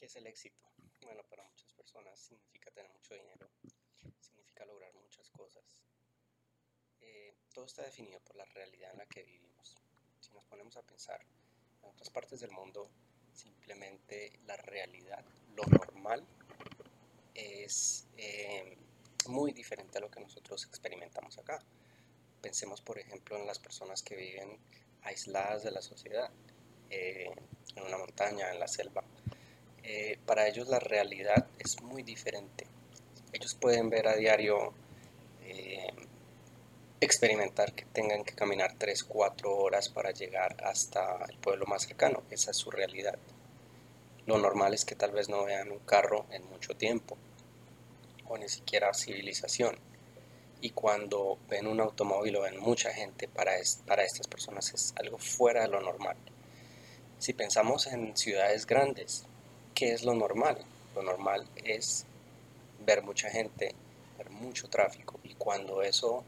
¿Qué es el éxito? Bueno, para muchas personas significa tener mucho dinero, significa lograr muchas cosas. Eh, todo está definido por la realidad en la que vivimos. Si nos ponemos a pensar, en otras partes del mundo, simplemente la realidad, lo normal, es eh, muy diferente a lo que nosotros experimentamos acá. Pensemos, por ejemplo, en las personas que viven aisladas de la sociedad, eh, en una montaña, en la selva eh, para ellos la realidad es muy diferente. Ellos pueden ver a diario, eh, experimentar que tengan que caminar 3, 4 horas para llegar hasta el pueblo más cercano. Esa es su realidad. Lo normal es que tal vez no vean un carro en mucho tiempo o ni siquiera civilización. Y cuando ven un automóvil o ven mucha gente, para, para estas personas es algo fuera de lo normal. Si pensamos en ciudades grandes, ¿qué es lo normal? Lo normal es ver mucha gente, ver mucho tráfico y cuando eso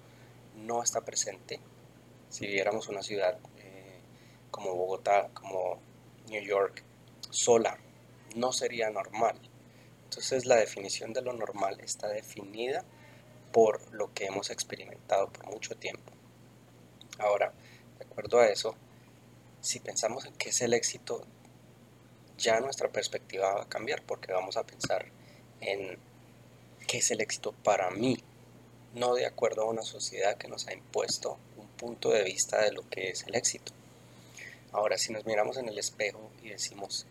no está presente, si viéramos una ciudad eh, como Bogotá, como New York, sola, no sería normal. Entonces la definición de lo normal está definida por lo que hemos experimentado por mucho tiempo. Ahora, de acuerdo a eso, si pensamos en qué es el éxito ya nuestra perspectiva va a cambiar porque vamos a pensar en qué es el éxito para mí, no de acuerdo a una sociedad que nos ha impuesto un punto de vista de lo que es el éxito. Ahora, si nos miramos en el espejo y decimos,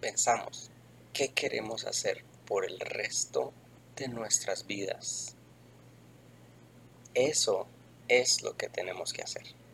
pensamos, ¿qué queremos hacer por el resto de nuestras vidas? Eso es lo que tenemos que hacer.